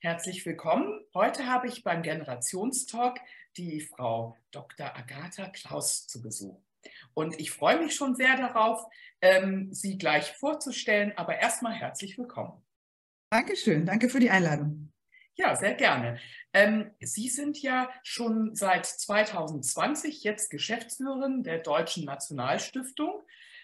Herzlich willkommen. Heute habe ich beim Generationstalk die Frau Dr. Agatha Klaus zu Besuch. Und ich freue mich schon sehr darauf, ähm, Sie gleich vorzustellen. Aber erstmal herzlich willkommen. Dankeschön. Danke für die Einladung. Ja, sehr gerne. Ähm, Sie sind ja schon seit 2020 jetzt Geschäftsführerin der Deutschen Nationalstiftung,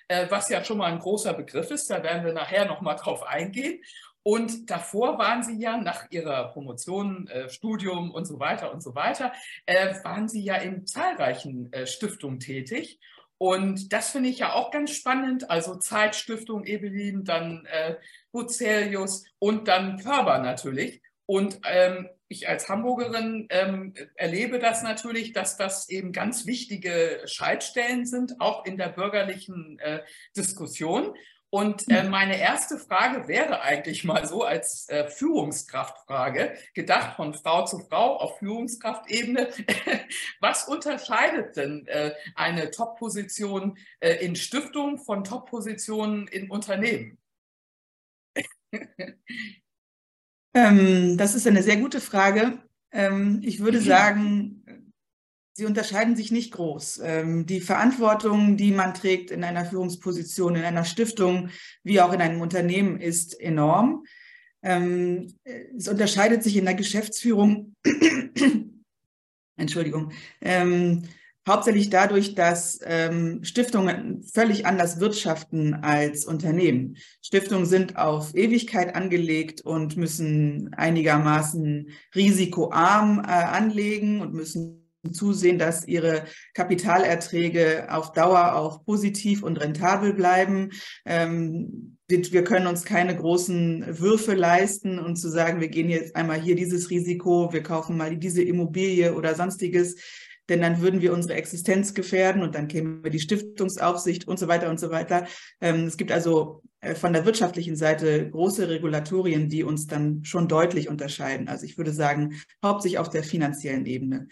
äh, was ja schon mal ein großer Begriff ist. Da werden wir nachher noch mal drauf eingehen. Und davor waren Sie ja nach Ihrer Promotion, äh, Studium und so weiter und so weiter, äh, waren Sie ja in zahlreichen äh, Stiftungen tätig. Und das finde ich ja auch ganz spannend. Also Zeitstiftung Ebelin, dann äh, Bucerius und dann Körber natürlich. Und ähm, ich als Hamburgerin ähm, erlebe das natürlich, dass das eben ganz wichtige Schaltstellen sind, auch in der bürgerlichen äh, Diskussion. Und äh, meine erste Frage wäre eigentlich mal so als äh, Führungskraftfrage, gedacht von Frau zu Frau auf Führungskraftebene. Was unterscheidet denn äh, eine Top-Position äh, in Stiftungen von Top-Positionen in Unternehmen? ähm, das ist eine sehr gute Frage. Ähm, ich würde sagen, Sie unterscheiden sich nicht groß. Ähm, die Verantwortung, die man trägt in einer Führungsposition, in einer Stiftung, wie auch in einem Unternehmen, ist enorm. Ähm, es unterscheidet sich in der Geschäftsführung, Entschuldigung, ähm, hauptsächlich dadurch, dass Stiftungen völlig anders wirtschaften als Unternehmen. Stiftungen sind auf Ewigkeit angelegt und müssen einigermaßen risikoarm äh, anlegen und müssen zusehen, dass ihre Kapitalerträge auf Dauer auch positiv und rentabel bleiben. Ähm, wir können uns keine großen Würfe leisten und zu sagen, wir gehen jetzt einmal hier dieses Risiko, wir kaufen mal diese Immobilie oder sonstiges, denn dann würden wir unsere Existenz gefährden und dann käme die Stiftungsaufsicht und so weiter und so weiter. Ähm, es gibt also äh, von der wirtschaftlichen Seite große Regulatorien, die uns dann schon deutlich unterscheiden. Also ich würde sagen, hauptsächlich auf der finanziellen Ebene.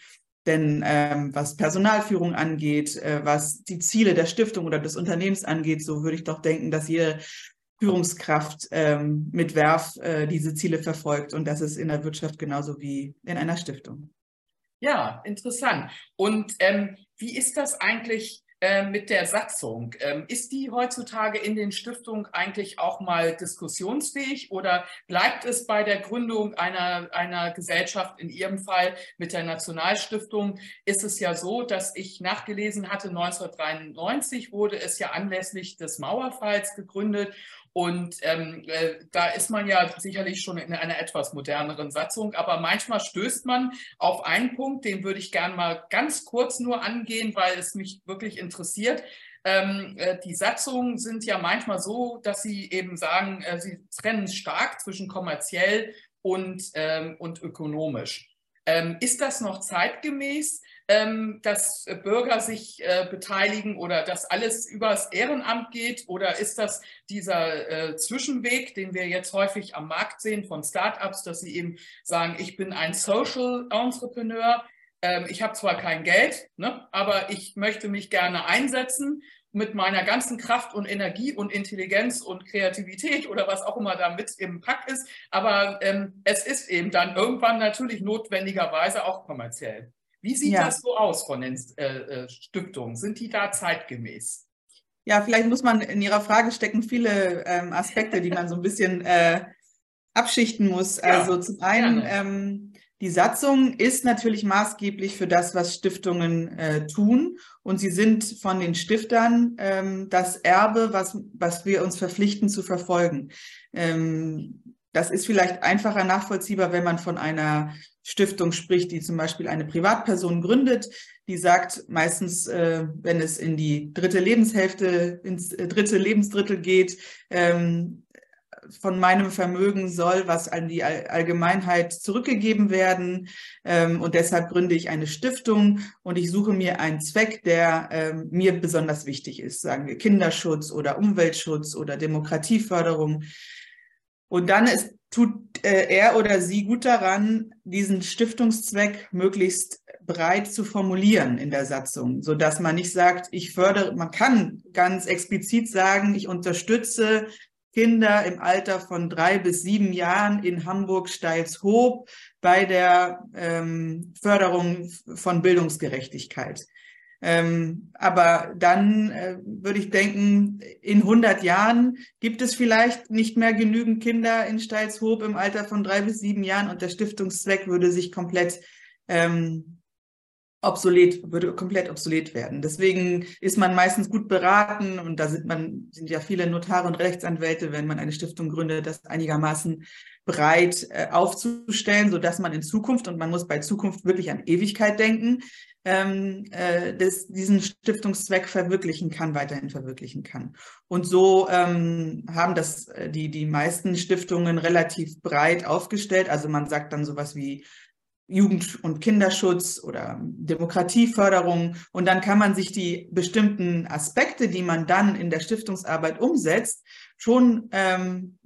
Denn ähm, was Personalführung angeht, äh, was die Ziele der Stiftung oder des Unternehmens angeht, so würde ich doch denken, dass jede Führungskraft ähm, mit Werf äh, diese Ziele verfolgt. Und das ist in der Wirtschaft genauso wie in einer Stiftung. Ja, interessant. Und ähm, wie ist das eigentlich äh, mit der Satzung. Ähm, ist die heutzutage in den Stiftungen eigentlich auch mal diskussionsfähig oder bleibt es bei der Gründung einer, einer Gesellschaft, in Ihrem Fall mit der Nationalstiftung, ist es ja so, dass ich nachgelesen hatte, 1993 wurde es ja anlässlich des Mauerfalls gegründet und ähm, äh, da ist man ja sicherlich schon in einer etwas moderneren Satzung, aber manchmal stößt man auf einen Punkt, den würde ich gerne mal ganz kurz nur angehen, weil es mich wirklich interessiert. Ähm, äh, die Satzungen sind ja manchmal so, dass sie eben sagen, äh, sie trennen stark zwischen kommerziell und, ähm, und ökonomisch. Ähm, ist das noch zeitgemäß? Ähm, dass Bürger sich äh, beteiligen oder dass alles übers Ehrenamt geht? Oder ist das dieser äh, Zwischenweg, den wir jetzt häufig am Markt sehen von Startups, dass sie eben sagen, ich bin ein Social Entrepreneur, ähm, ich habe zwar kein Geld, ne, aber ich möchte mich gerne einsetzen mit meiner ganzen Kraft und Energie und Intelligenz und Kreativität oder was auch immer da mit im Pack ist. Aber ähm, es ist eben dann irgendwann natürlich notwendigerweise auch kommerziell. Wie sieht ja. das so aus von den äh, äh, Stiftungen? Sind die da zeitgemäß? Ja, vielleicht muss man in Ihrer Frage stecken viele ähm, Aspekte, die man so ein bisschen äh, abschichten muss. Ja, also zum einen, ähm, die Satzung ist natürlich maßgeblich für das, was Stiftungen äh, tun. Und sie sind von den Stiftern ähm, das Erbe, was, was wir uns verpflichten zu verfolgen. Ähm, das ist vielleicht einfacher nachvollziehbar, wenn man von einer Stiftung spricht, die zum Beispiel eine Privatperson gründet, die sagt meistens, äh, wenn es in die dritte Lebenshälfte, ins äh, dritte Lebensdrittel geht, ähm, von meinem Vermögen soll was an die Allgemeinheit zurückgegeben werden. Ähm, und deshalb gründe ich eine Stiftung und ich suche mir einen Zweck, der ähm, mir besonders wichtig ist, sagen wir Kinderschutz oder Umweltschutz oder Demokratieförderung. Und dann ist, tut äh, er oder sie gut daran, diesen Stiftungszweck möglichst breit zu formulieren in der Satzung, so dass man nicht sagt, ich fördere, man kann ganz explizit sagen, ich unterstütze Kinder im Alter von drei bis sieben Jahren in Hamburg-Steilshoop bei der ähm, Förderung von Bildungsgerechtigkeit. Ähm, aber dann äh, würde ich denken, in 100 Jahren gibt es vielleicht nicht mehr genügend Kinder in Steilshoop im Alter von drei bis sieben Jahren und der Stiftungszweck würde sich komplett ähm, obsolet, würde komplett obsolet werden. Deswegen ist man meistens gut beraten und da sind man, sind ja viele Notare und Rechtsanwälte, wenn man eine Stiftung gründet, das einigermaßen breit äh, aufzustellen, so dass man in Zukunft, und man muss bei Zukunft wirklich an Ewigkeit denken, ähm, äh, das, diesen Stiftungszweck verwirklichen kann, weiterhin verwirklichen kann. Und so ähm, haben das äh, die, die meisten Stiftungen relativ breit aufgestellt. Also man sagt dann sowas wie Jugend- und Kinderschutz oder Demokratieförderung. Und dann kann man sich die bestimmten Aspekte, die man dann in der Stiftungsarbeit umsetzt, schon ähm,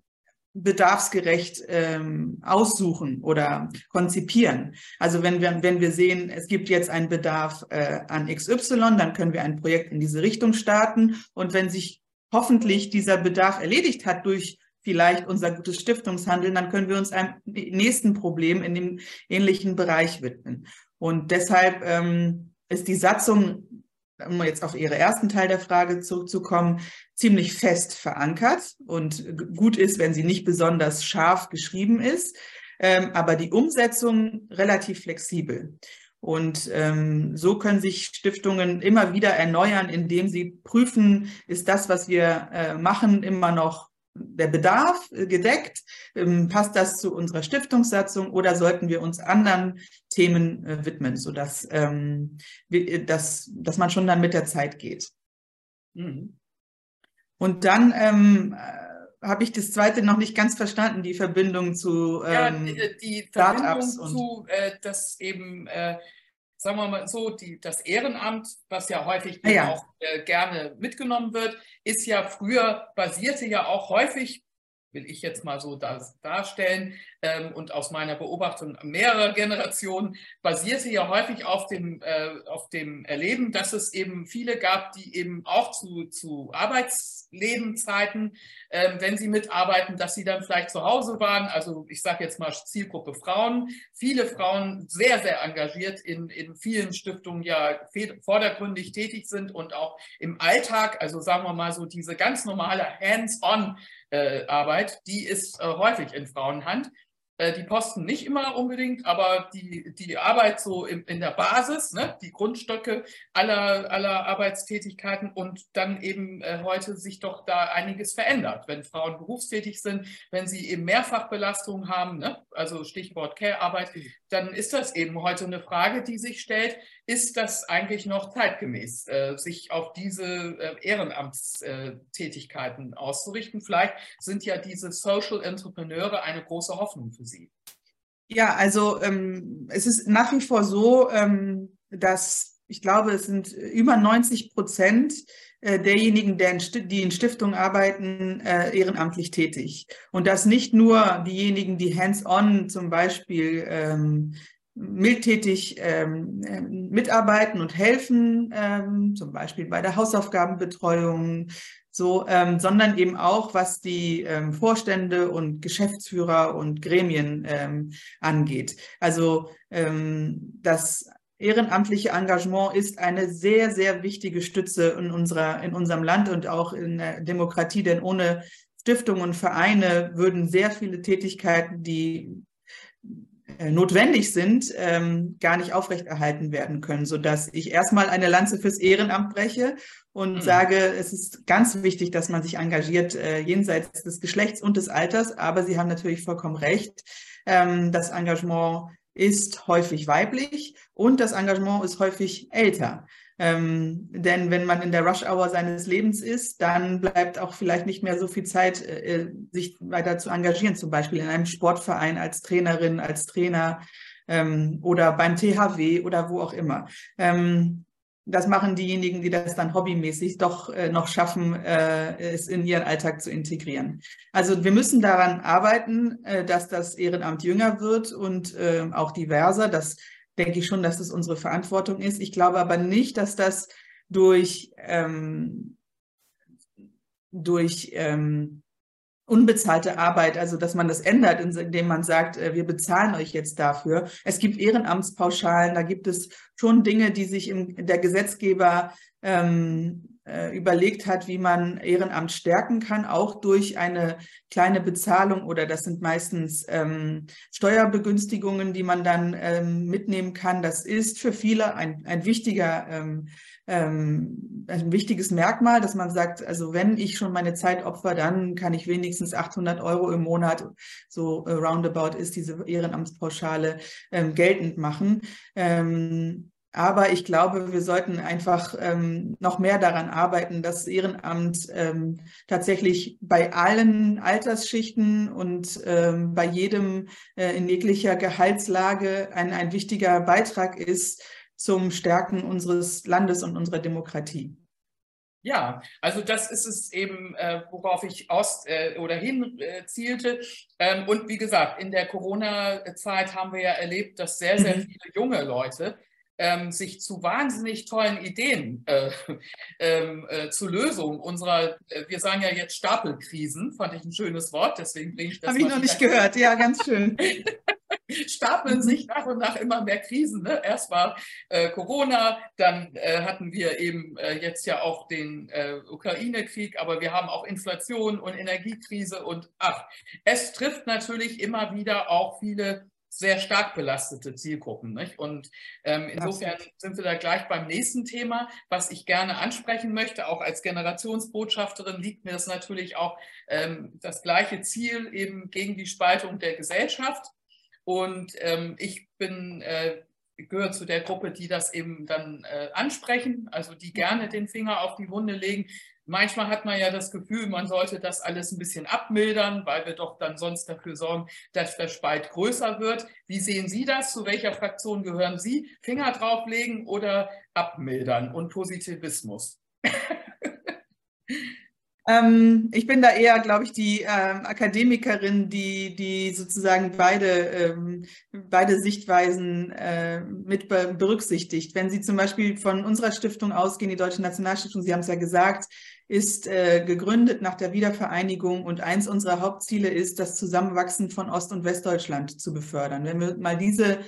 bedarfsgerecht ähm, aussuchen oder konzipieren. Also wenn wir, wenn wir sehen, es gibt jetzt einen Bedarf äh, an XY, dann können wir ein Projekt in diese Richtung starten. Und wenn sich hoffentlich dieser Bedarf erledigt hat durch vielleicht unser gutes Stiftungshandeln, dann können wir uns einem nächsten Problem in dem ähnlichen Bereich widmen. Und deshalb ähm, ist die Satzung, um jetzt auf Ihre ersten Teil der Frage zurückzukommen, ziemlich fest verankert und gut ist, wenn sie nicht besonders scharf geschrieben ist, ähm, aber die Umsetzung relativ flexibel. Und ähm, so können sich Stiftungen immer wieder erneuern, indem sie prüfen, ist das, was wir äh, machen, immer noch der Bedarf äh, gedeckt? Ähm, passt das zu unserer Stiftungssatzung oder sollten wir uns anderen Themen äh, widmen, sodass ähm, äh, dass, dass man schon dann mit der Zeit geht? Mhm. Und dann ähm, habe ich das zweite noch nicht ganz verstanden, die Verbindung zu ähm, ja, die, die Verbindung zu, äh, dass eben äh, sagen wir mal so, die, das Ehrenamt, was ja häufig ah ja. auch äh, gerne mitgenommen wird, ist ja früher, basierte ja auch häufig, will ich jetzt mal so das darstellen, ähm, und aus meiner Beobachtung mehrerer Generationen basierte ja häufig auf dem, äh, auf dem Erleben, dass es eben viele gab, die eben auch zu, zu Arbeitslebenzeiten, äh, wenn sie mitarbeiten, dass sie dann vielleicht zu Hause waren. Also ich sage jetzt mal Zielgruppe Frauen. Viele Frauen sehr, sehr engagiert in, in vielen Stiftungen ja vordergründig tätig sind und auch im Alltag, also sagen wir mal so diese ganz normale Hands-on Arbeit, die ist äh, häufig in Frauenhand. Äh, die Posten nicht immer unbedingt, aber die, die Arbeit so in, in der Basis, ne, die Grundstücke aller, aller Arbeitstätigkeiten und dann eben äh, heute sich doch da einiges verändert. Wenn Frauen berufstätig sind, wenn sie eben Mehrfachbelastungen haben, ne, also Stichwort Care-Arbeit, dann ist das eben heute eine Frage, die sich stellt, ist das eigentlich noch zeitgemäß, äh, sich auf diese äh, Ehrenamtstätigkeiten auszurichten? Vielleicht sind ja diese Social Entrepreneure eine große Hoffnung für Sie. Ja, also ähm, es ist nach wie vor so, ähm, dass ich glaube, es sind über 90 Prozent äh, derjenigen, die in Stiftungen arbeiten, äh, ehrenamtlich tätig. Und das nicht nur diejenigen, die hands-on zum Beispiel ähm, mildtätig ähm, äh, mitarbeiten und helfen, ähm, zum Beispiel bei der Hausaufgabenbetreuung, so, sondern eben auch, was die Vorstände und Geschäftsführer und Gremien angeht. Also das ehrenamtliche Engagement ist eine sehr, sehr wichtige Stütze in, unserer, in unserem Land und auch in der Demokratie, denn ohne Stiftungen und Vereine würden sehr viele Tätigkeiten, die äh, notwendig sind, ähm, gar nicht aufrechterhalten werden können, sodass ich erstmal eine Lanze fürs Ehrenamt breche und mhm. sage, es ist ganz wichtig, dass man sich engagiert äh, jenseits des Geschlechts und des Alters. Aber Sie haben natürlich vollkommen recht. Ähm, das Engagement ist häufig weiblich und das Engagement ist häufig älter. Ähm, denn wenn man in der Rush-Hour seines Lebens ist, dann bleibt auch vielleicht nicht mehr so viel Zeit, äh, sich weiter zu engagieren, zum Beispiel in einem Sportverein als Trainerin, als Trainer ähm, oder beim THW oder wo auch immer. Ähm, das machen diejenigen, die das dann hobbymäßig doch äh, noch schaffen, äh, es in ihren Alltag zu integrieren. Also wir müssen daran arbeiten, äh, dass das Ehrenamt jünger wird und äh, auch diverser. Das denke ich schon, dass das unsere Verantwortung ist. Ich glaube aber nicht, dass das durch, ähm, durch ähm, unbezahlte Arbeit, also dass man das ändert, indem man sagt, äh, wir bezahlen euch jetzt dafür. Es gibt Ehrenamtspauschalen, da gibt es schon Dinge, die sich im, der Gesetzgeber ähm, äh, überlegt hat, wie man Ehrenamt stärken kann, auch durch eine kleine Bezahlung oder das sind meistens ähm, Steuerbegünstigungen, die man dann ähm, mitnehmen kann. Das ist für viele ein, ein wichtiger ähm, ähm, ein wichtiges Merkmal, dass man sagt, also wenn ich schon meine Zeit opfer, dann kann ich wenigstens 800 Euro im Monat, so äh, roundabout ist diese Ehrenamtspauschale, ähm, geltend machen. Ähm, aber ich glaube, wir sollten einfach ähm, noch mehr daran arbeiten, dass Ehrenamt ähm, tatsächlich bei allen Altersschichten und ähm, bei jedem äh, in jeglicher Gehaltslage ein, ein wichtiger Beitrag ist, zum Stärken unseres Landes und unserer Demokratie. Ja, also das ist es eben, äh, worauf ich aus äh, oder hin äh, zielte. Ähm, und wie gesagt, in der Corona-Zeit haben wir ja erlebt, dass sehr, sehr mhm. viele junge Leute ähm, sich zu wahnsinnig tollen Ideen äh, ähm, äh, zur Lösung unserer, äh, wir sagen ja jetzt Stapelkrisen, fand ich ein schönes Wort, deswegen bringe ich das. Habe ich noch nicht gehört, ja, ganz schön. stapeln sich nach und nach immer mehr Krisen. Ne? Erst war äh, Corona, dann äh, hatten wir eben äh, jetzt ja auch den Ukraine-Krieg, aber wir haben auch Inflation und Energiekrise und ach, es trifft natürlich immer wieder auch viele sehr stark belastete Zielgruppen. Nicht? Und ähm, insofern sind wir da gleich beim nächsten Thema, was ich gerne ansprechen möchte. Auch als Generationsbotschafterin liegt mir das natürlich auch ähm, das gleiche Ziel eben gegen die Spaltung der Gesellschaft. Und ähm, ich bin, äh, gehöre zu der Gruppe, die das eben dann äh, ansprechen, also die gerne den Finger auf die Wunde legen. Manchmal hat man ja das Gefühl, man sollte das alles ein bisschen abmildern, weil wir doch dann sonst dafür sorgen, dass der Spalt größer wird. Wie sehen Sie das? Zu welcher Fraktion gehören Sie? Finger drauflegen oder abmildern und Positivismus? Ähm, ich bin da eher, glaube ich, die ähm, Akademikerin, die, die sozusagen beide, ähm, beide Sichtweisen äh, mit berücksichtigt. Wenn Sie zum Beispiel von unserer Stiftung ausgehen, die Deutsche Nationalstiftung, Sie haben es ja gesagt, ist äh, gegründet nach der Wiedervereinigung und eins unserer Hauptziele ist, das Zusammenwachsen von Ost- und Westdeutschland zu befördern. Wenn wir mal diese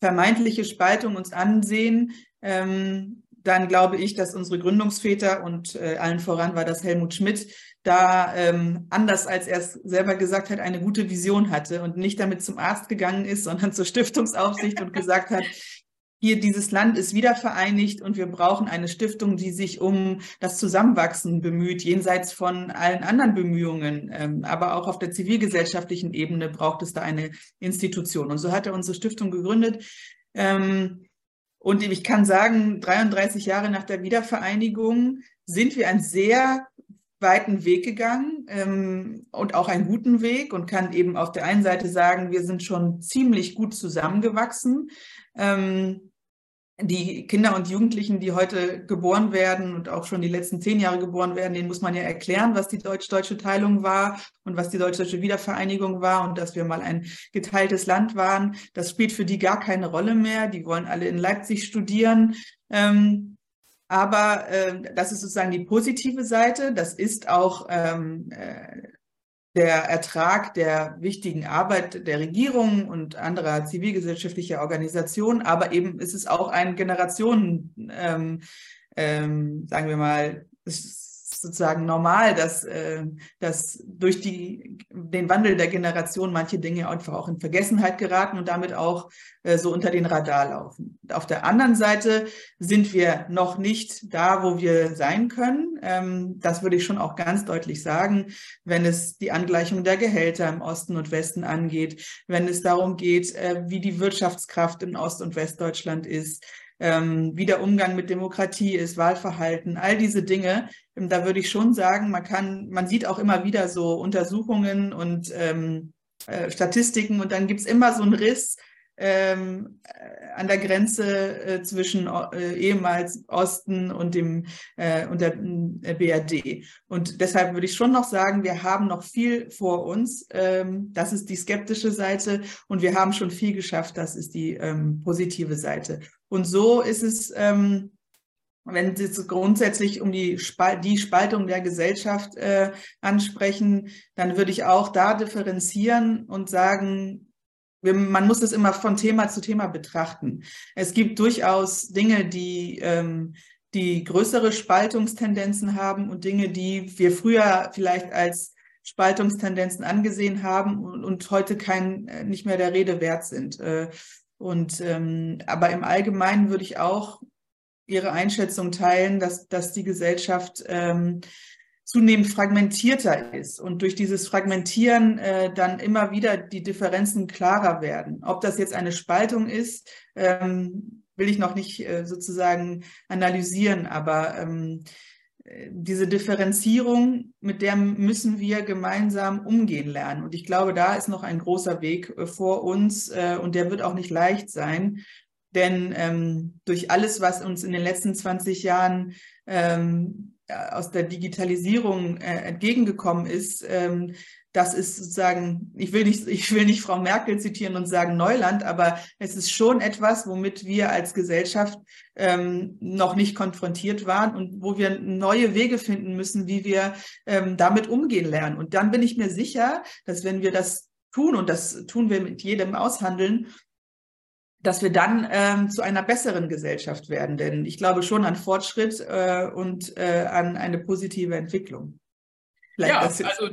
vermeintliche Spaltung uns ansehen, ähm, dann glaube ich, dass unsere Gründungsväter und äh, allen voran war das Helmut Schmidt, da ähm, anders als er es selber gesagt hat, eine gute Vision hatte und nicht damit zum Arzt gegangen ist, sondern zur Stiftungsaufsicht und gesagt hat, hier dieses Land ist wieder vereinigt und wir brauchen eine Stiftung, die sich um das Zusammenwachsen bemüht, jenseits von allen anderen Bemühungen. Ähm, aber auch auf der zivilgesellschaftlichen Ebene braucht es da eine Institution. Und so hat er unsere Stiftung gegründet. Ähm, und ich kann sagen, 33 Jahre nach der Wiedervereinigung sind wir einen sehr weiten Weg gegangen ähm, und auch einen guten Weg und kann eben auf der einen Seite sagen, wir sind schon ziemlich gut zusammengewachsen. Ähm, die Kinder und Jugendlichen, die heute geboren werden und auch schon die letzten zehn Jahre geboren werden, denen muss man ja erklären, was die deutsch-deutsche Teilung war und was die deutsch-deutsche Wiedervereinigung war und dass wir mal ein geteiltes Land waren. Das spielt für die gar keine Rolle mehr. Die wollen alle in Leipzig studieren. Ähm, aber äh, das ist sozusagen die positive Seite. Das ist auch ähm, äh, der Ertrag der wichtigen Arbeit der Regierung und anderer zivilgesellschaftlicher Organisationen, aber eben ist es auch ein Generationen, ähm, ähm, sagen wir mal, sozusagen normal, dass, äh, dass durch die, den Wandel der Generation manche Dinge einfach auch in Vergessenheit geraten und damit auch äh, so unter den Radar laufen. Auf der anderen Seite sind wir noch nicht da, wo wir sein können. Ähm, das würde ich schon auch ganz deutlich sagen, wenn es die Angleichung der Gehälter im Osten und Westen angeht, wenn es darum geht, äh, wie die Wirtschaftskraft in Ost- und Westdeutschland ist, ähm, wie der Umgang mit Demokratie ist, Wahlverhalten, all diese Dinge. Ähm, da würde ich schon sagen, man kann, man sieht auch immer wieder so Untersuchungen und ähm, äh, Statistiken und dann gibt es immer so einen Riss ähm, äh, an der Grenze äh, zwischen äh, ehemals Osten und dem äh, und der äh, BRD. Und deshalb würde ich schon noch sagen, wir haben noch viel vor uns. Ähm, das ist die skeptische Seite und wir haben schon viel geschafft. Das ist die ähm, positive Seite. Und so ist es ähm, wenn Sie es grundsätzlich um die, Spal die Spaltung der Gesellschaft äh, ansprechen, dann würde ich auch da differenzieren und sagen, wir, man muss es immer von Thema zu Thema betrachten. Es gibt durchaus Dinge, die, ähm, die größere Spaltungstendenzen haben und Dinge, die wir früher vielleicht als Spaltungstendenzen angesehen haben und, und heute kein, äh, nicht mehr der Rede wert sind. Äh, und ähm, aber im Allgemeinen würde ich auch Ihre Einschätzung teilen, dass, dass die Gesellschaft ähm, zunehmend fragmentierter ist und durch dieses Fragmentieren äh, dann immer wieder die Differenzen klarer werden. Ob das jetzt eine Spaltung ist, ähm, will ich noch nicht äh, sozusagen analysieren, aber ähm, diese Differenzierung, mit der müssen wir gemeinsam umgehen lernen. Und ich glaube, da ist noch ein großer Weg äh, vor uns äh, und der wird auch nicht leicht sein. Denn ähm, durch alles, was uns in den letzten 20 Jahren ähm, aus der Digitalisierung äh, entgegengekommen ist, ähm, das ist sozusagen, ich will nicht, ich will nicht Frau Merkel zitieren und sagen Neuland, aber es ist schon etwas, womit wir als Gesellschaft ähm, noch nicht konfrontiert waren und wo wir neue Wege finden müssen, wie wir ähm, damit umgehen lernen. Und dann bin ich mir sicher, dass wenn wir das tun, und das tun wir mit jedem aushandeln, dass wir dann ähm, zu einer besseren Gesellschaft werden. Denn ich glaube schon an Fortschritt äh, und äh, an eine positive Entwicklung. Vielleicht ja, das also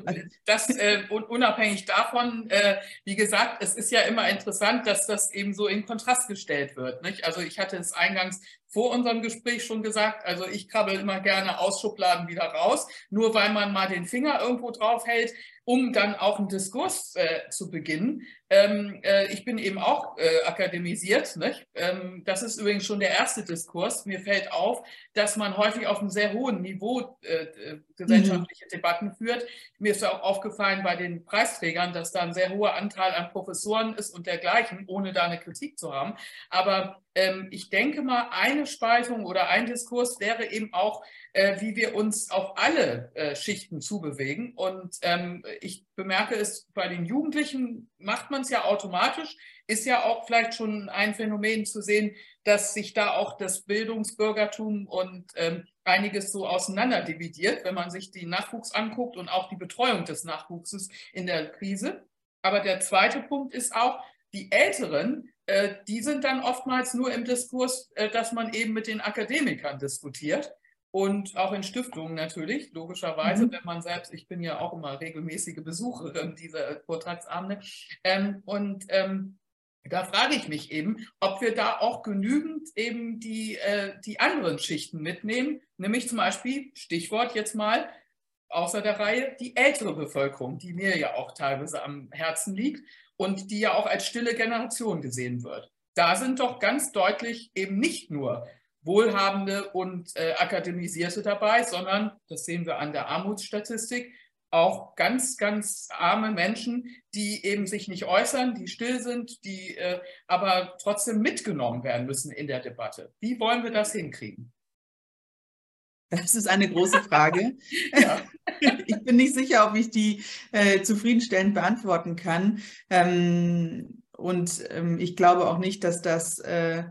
das äh, unabhängig davon, äh, wie gesagt, es ist ja immer interessant, dass das eben so in Kontrast gestellt wird. Nicht? Also ich hatte es eingangs vor unserem Gespräch schon gesagt, also ich krabbel immer gerne aus Schubladen wieder raus, nur weil man mal den Finger irgendwo drauf hält, um dann auch einen Diskurs äh, zu beginnen. Ähm, äh, ich bin eben auch äh, akademisiert. Ähm, das ist übrigens schon der erste Diskurs. Mir fällt auf, dass man häufig auf einem sehr hohen Niveau äh, äh, gesellschaftliche mhm. Debatten führt. Mir ist auch aufgefallen bei den Preisträgern, dass da ein sehr hoher Anteil an Professoren ist und dergleichen, ohne da eine Kritik zu haben. Aber ähm, ich denke mal, eine Spaltung oder ein Diskurs wäre eben auch, äh, wie wir uns auf alle äh, Schichten zubewegen. Und ähm, ich bemerke es, bei den Jugendlichen macht man es ja automatisch, ist ja auch vielleicht schon ein Phänomen zu sehen, dass sich da auch das Bildungsbürgertum und ähm, einiges so auseinander dividiert, wenn man sich den Nachwuchs anguckt und auch die Betreuung des Nachwuchses in der Krise. Aber der zweite Punkt ist auch, die Älteren, äh, die sind dann oftmals nur im Diskurs, äh, dass man eben mit den Akademikern diskutiert und auch in Stiftungen natürlich, logischerweise, mhm. wenn man selbst, ich bin ja auch immer regelmäßige Besucherin dieser Vortragsabende. Ähm, und ähm, da frage ich mich eben, ob wir da auch genügend eben die, äh, die anderen Schichten mitnehmen, nämlich zum Beispiel, Stichwort jetzt mal, außer der Reihe, die ältere Bevölkerung, die mir ja auch teilweise am Herzen liegt und die ja auch als stille Generation gesehen wird. Da sind doch ganz deutlich eben nicht nur Wohlhabende und äh, Akademisierte dabei, sondern, das sehen wir an der Armutsstatistik, auch ganz, ganz arme Menschen, die eben sich nicht äußern, die still sind, die äh, aber trotzdem mitgenommen werden müssen in der Debatte. Wie wollen wir das hinkriegen? Das ist eine große Frage. ich bin nicht sicher, ob ich die äh, zufriedenstellend beantworten kann. Ähm, und ähm, ich glaube auch nicht, dass das äh,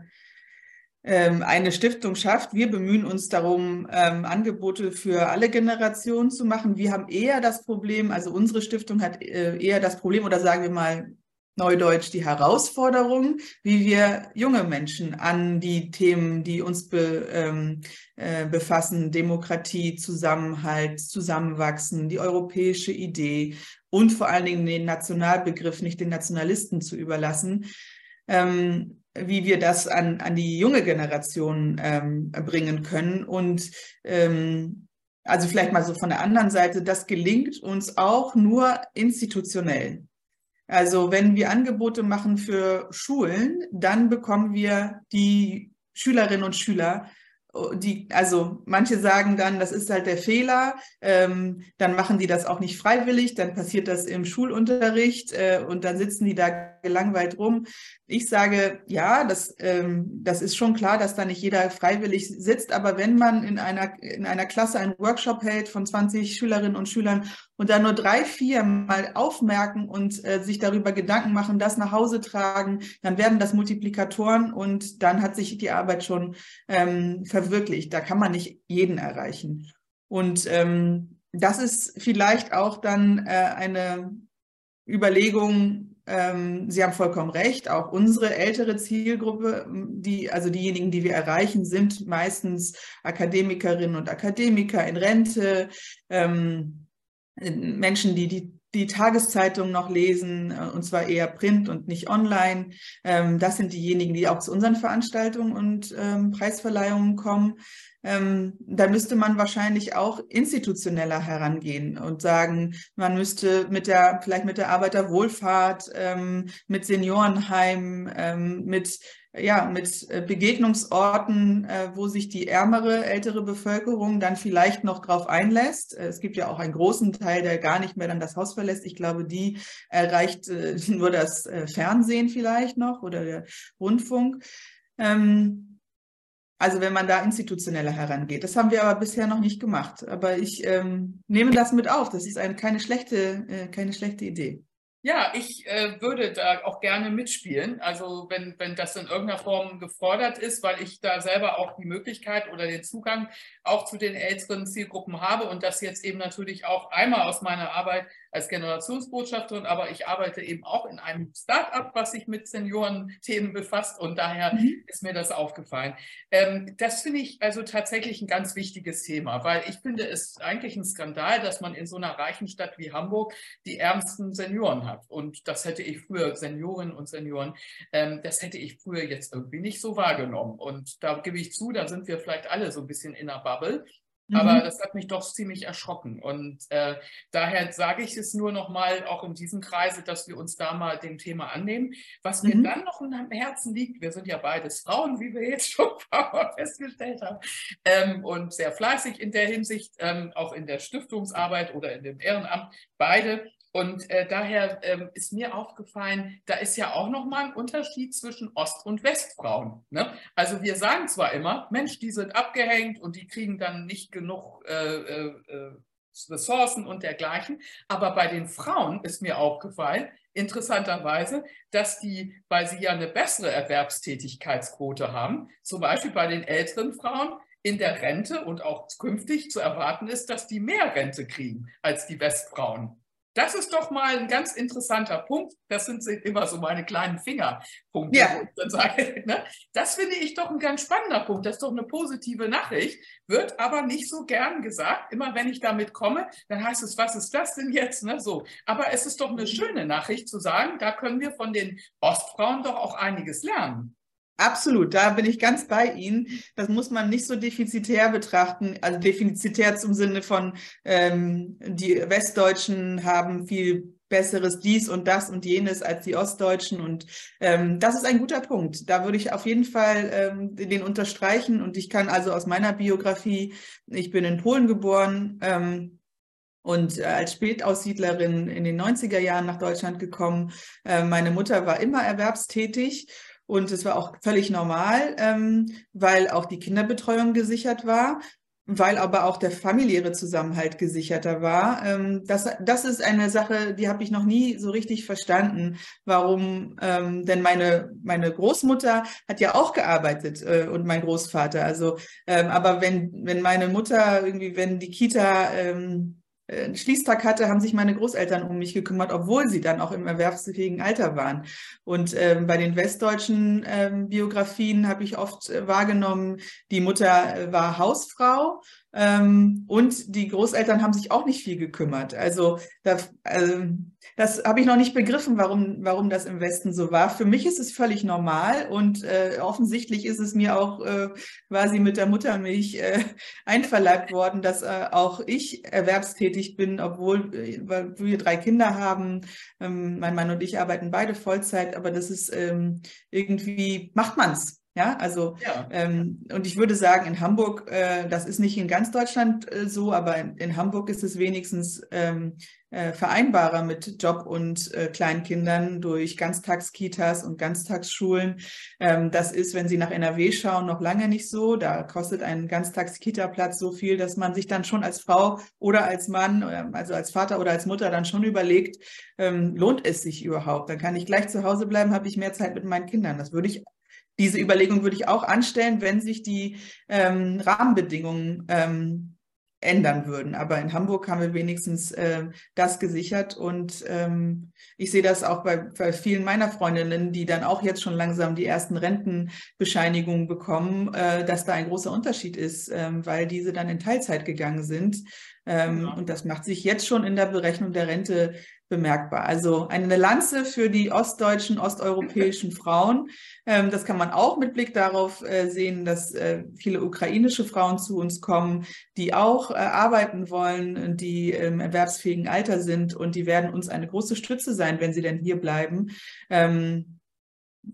eine Stiftung schafft. Wir bemühen uns darum, ähm, Angebote für alle Generationen zu machen. Wir haben eher das Problem, also unsere Stiftung hat äh, eher das Problem, oder sagen wir mal Neudeutsch die Herausforderung, wie wir junge Menschen an die Themen, die uns be, ähm, äh, befassen, Demokratie, Zusammenhalt, Zusammenwachsen, die europäische Idee und vor allen Dingen den Nationalbegriff nicht den Nationalisten zu überlassen, ähm, wie wir das an, an die junge Generation ähm, bringen können. Und ähm, also vielleicht mal so von der anderen Seite, das gelingt uns auch nur institutionell. Also wenn wir Angebote machen für Schulen, dann bekommen wir die Schülerinnen und Schüler die, also manche sagen dann, das ist halt der Fehler, ähm, dann machen die das auch nicht freiwillig, dann passiert das im Schulunterricht äh, und dann sitzen die da gelangweilt rum. Ich sage, ja, das, ähm, das ist schon klar, dass da nicht jeder freiwillig sitzt, aber wenn man in einer, in einer Klasse einen Workshop hält von 20 Schülerinnen und Schülern und da nur drei, vier mal aufmerken und äh, sich darüber Gedanken machen, das nach Hause tragen, dann werden das Multiplikatoren und dann hat sich die Arbeit schon ähm, verwirklicht. Da kann man nicht jeden erreichen. Und ähm, das ist vielleicht auch dann äh, eine Überlegung, ähm, Sie haben vollkommen recht, auch unsere ältere Zielgruppe, die, also diejenigen, die wir erreichen, sind meistens Akademikerinnen und Akademiker in Rente, ähm, Menschen, die die die Tageszeitung noch lesen, äh, und zwar eher print und nicht online. Ähm, das sind diejenigen, die auch zu unseren Veranstaltungen und ähm, Preisverleihungen kommen. Ähm, da müsste man wahrscheinlich auch institutioneller herangehen und sagen, man müsste mit der, vielleicht mit der Arbeiterwohlfahrt, mit Seniorenheim, mit ja, mit äh, Begegnungsorten, äh, wo sich die ärmere ältere Bevölkerung dann vielleicht noch drauf einlässt. Äh, es gibt ja auch einen großen Teil, der gar nicht mehr dann das Haus verlässt. Ich glaube, die erreicht nur das Fernsehen vielleicht noch oder der Rundfunk. Ähm, also wenn man da institutioneller herangeht. Das haben wir aber bisher noch nicht gemacht. Aber ich ähm, nehme das mit auf. Das ist eine, keine, schlechte, keine schlechte Idee. Ja, ich äh, würde da auch gerne mitspielen. Also wenn, wenn das in irgendeiner Form gefordert ist, weil ich da selber auch die Möglichkeit oder den Zugang auch zu den älteren Zielgruppen habe und das jetzt eben natürlich auch einmal aus meiner Arbeit als Generationsbotschafterin, aber ich arbeite eben auch in einem Start-up, was sich mit Seniorenthemen befasst und daher mhm. ist mir das aufgefallen. Ähm, das finde ich also tatsächlich ein ganz wichtiges Thema, weil ich finde es eigentlich ein Skandal, dass man in so einer reichen Stadt wie Hamburg die ärmsten Senioren hat und das hätte ich früher, Seniorinnen und Senioren, ähm, das hätte ich früher jetzt irgendwie nicht so wahrgenommen und da gebe ich zu, da sind wir vielleicht alle so ein bisschen in der Bubble aber mhm. das hat mich doch ziemlich erschrocken. Und äh, daher sage ich es nur noch mal auch in diesem Kreise, dass wir uns da mal dem Thema annehmen. Was mir mhm. dann noch am Herzen liegt, wir sind ja beides Frauen, wie wir jetzt schon ein paar Mal festgestellt haben, ähm, und sehr fleißig in der Hinsicht, ähm, auch in der Stiftungsarbeit oder in dem Ehrenamt, beide. Und äh, daher ähm, ist mir aufgefallen, da ist ja auch nochmal ein Unterschied zwischen Ost- und Westfrauen. Ne? Also wir sagen zwar immer, Mensch, die sind abgehängt und die kriegen dann nicht genug äh, äh, äh, Ressourcen und dergleichen. Aber bei den Frauen ist mir aufgefallen, interessanterweise, dass die, weil sie ja eine bessere Erwerbstätigkeitsquote haben, zum Beispiel bei den älteren Frauen, in der Rente und auch künftig zu erwarten ist, dass die mehr Rente kriegen als die Westfrauen. Das ist doch mal ein ganz interessanter Punkt. Das sind immer so meine kleinen Fingerpunkte. Ja. Sage, ne? Das finde ich doch ein ganz spannender Punkt. Das ist doch eine positive Nachricht, wird aber nicht so gern gesagt. Immer wenn ich damit komme, dann heißt es, was ist das denn jetzt? Ne? So. Aber es ist doch eine schöne Nachricht zu sagen, da können wir von den Ostfrauen doch auch einiges lernen. Absolut, da bin ich ganz bei Ihnen. Das muss man nicht so defizitär betrachten, also defizitär zum Sinne von, ähm, die Westdeutschen haben viel besseres dies und das und jenes als die Ostdeutschen. Und ähm, das ist ein guter Punkt. Da würde ich auf jeden Fall ähm, den unterstreichen. Und ich kann also aus meiner Biografie, ich bin in Polen geboren, ähm, und äh, als Spätaussiedlerin in den 90er Jahren nach Deutschland gekommen. Äh, meine Mutter war immer erwerbstätig und es war auch völlig normal, ähm, weil auch die Kinderbetreuung gesichert war, weil aber auch der familiäre Zusammenhalt gesicherter war. Ähm, das, das ist eine Sache, die habe ich noch nie so richtig verstanden, warum, ähm, denn meine, meine Großmutter hat ja auch gearbeitet äh, und mein Großvater. Also, ähm, aber wenn, wenn meine Mutter irgendwie, wenn die Kita ähm, äh, einen Schließtag hatte, haben sich meine Großeltern um mich gekümmert, obwohl sie dann auch im erwerbsfähigen Alter waren. Und ähm, bei den westdeutschen ähm, Biografien habe ich oft äh, wahrgenommen, die Mutter äh, war Hausfrau und die Großeltern haben sich auch nicht viel gekümmert. Also da, äh, das habe ich noch nicht begriffen, warum, warum das im Westen so war. Für mich ist es völlig normal und äh, offensichtlich ist es mir auch äh, quasi mit der Muttermilch äh, einverleibt worden, dass äh, auch ich erwerbstätig bin, obwohl äh, wir drei Kinder haben. Ähm, mein Mann und ich arbeiten beide Vollzeit, aber das ist ähm, irgendwie, macht man es Ja, also ja. Ähm, und ich würde sagen, in Hamburg, äh, das ist nicht in ganz Deutschland äh, so, aber in, in, Hamburg ist es wenigstens ähm, äh, vereinbarer mit Job und äh, Kleinkindern durch Ganztagskitas und Ganztagsschulen. Ähm, das ist, wenn Sie nach NRW schauen, noch lange nicht so. Da kostet ein Ganztagskita-Platz so viel, dass man sich dann schon als Frau oder als Mann, äh, also als Vater oder als Mutter dann schon überlegt, ähm, lohnt es sich überhaupt? Dann kann ich gleich zu Hause bleiben, habe ich mehr Zeit mit meinen Kindern. Das würde ich diese Überlegung würde ich auch anstellen, wenn sich die ähm, Rahmenbedingungen ähm, ändern würden. Aber in Hamburg haben wir wenigstens äh, das gesichert und ähm, ich sehe das auch bei, bei, vielen meiner Freundinnen, die dann auch jetzt schon langsam die ersten Rentenbescheinigungen bekommen, äh, dass da ein großer Unterschied ist, äh, weil diese dann in Teilzeit gegangen sind. Ähm, ja. Und das macht sich jetzt schon in der Berechnung der Rente bemerkbar. Also eine Lanze für die ostdeutschen, osteuropäischen Frauen. Ähm, das kann man auch mit Blick darauf äh, sehen, dass äh, viele ukrainische Frauen zu uns kommen, die auch äh, arbeiten wollen, die im erwerbsfähigen Alter sind und die werden uns eine große Stütze sein, wenn sie denn hier bleiben.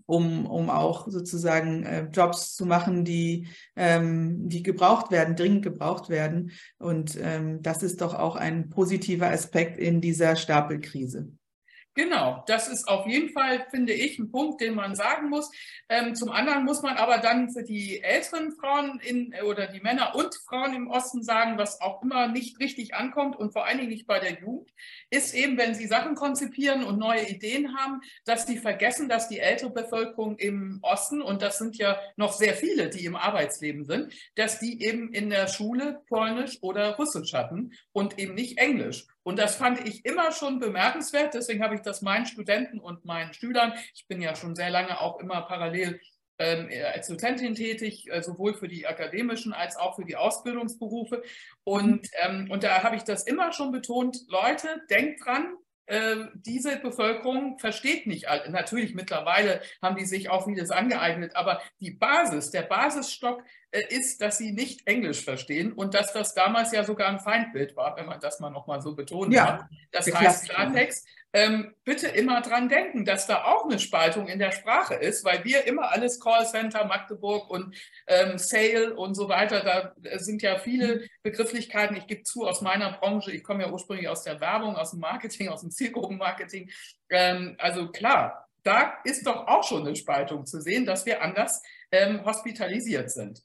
Um, um auch sozusagen äh, Jobs zu machen, die, ähm, die gebraucht werden, dringend gebraucht werden. Und ähm, das ist doch auch ein positiver Aspekt in dieser Stapelkrise. Genau, das ist auf jeden Fall, finde ich, ein Punkt, den man sagen muss. Ähm, zum anderen muss man aber dann für die älteren Frauen in, oder die Männer und Frauen im Osten sagen, was auch immer nicht richtig ankommt und vor allen Dingen nicht bei der Jugend, ist eben, wenn sie Sachen konzipieren und neue Ideen haben, dass sie vergessen, dass die ältere Bevölkerung im Osten, und das sind ja noch sehr viele, die im Arbeitsleben sind, dass die eben in der Schule Polnisch oder Russisch hatten und eben nicht Englisch. Und das fand ich immer schon bemerkenswert. Deswegen habe ich das meinen Studenten und meinen Schülern, ich bin ja schon sehr lange auch immer parallel ähm, als Dozentin tätig, äh, sowohl für die akademischen als auch für die Ausbildungsberufe. Und, ähm, und da habe ich das immer schon betont, Leute, denkt dran, diese Bevölkerung versteht nicht, natürlich mittlerweile haben die sich auch vieles angeeignet, aber die Basis, der Basisstock äh, ist, dass sie nicht Englisch verstehen und dass das damals ja sogar ein Feindbild war, wenn man das mal nochmal so betonen ja, kann. Das heißt Klartext, ähm, bitte immer dran denken, dass da auch eine Spaltung in der Sprache ist, weil wir immer alles Callcenter, Magdeburg und ähm, Sale und so weiter, da sind ja viele Begrifflichkeiten. Ich gebe zu, aus meiner Branche, ich komme ja ursprünglich aus der Werbung, aus dem Marketing, aus dem Zielgruppenmarketing. Ähm, also klar, da ist doch auch schon eine Spaltung zu sehen, dass wir anders ähm, hospitalisiert sind.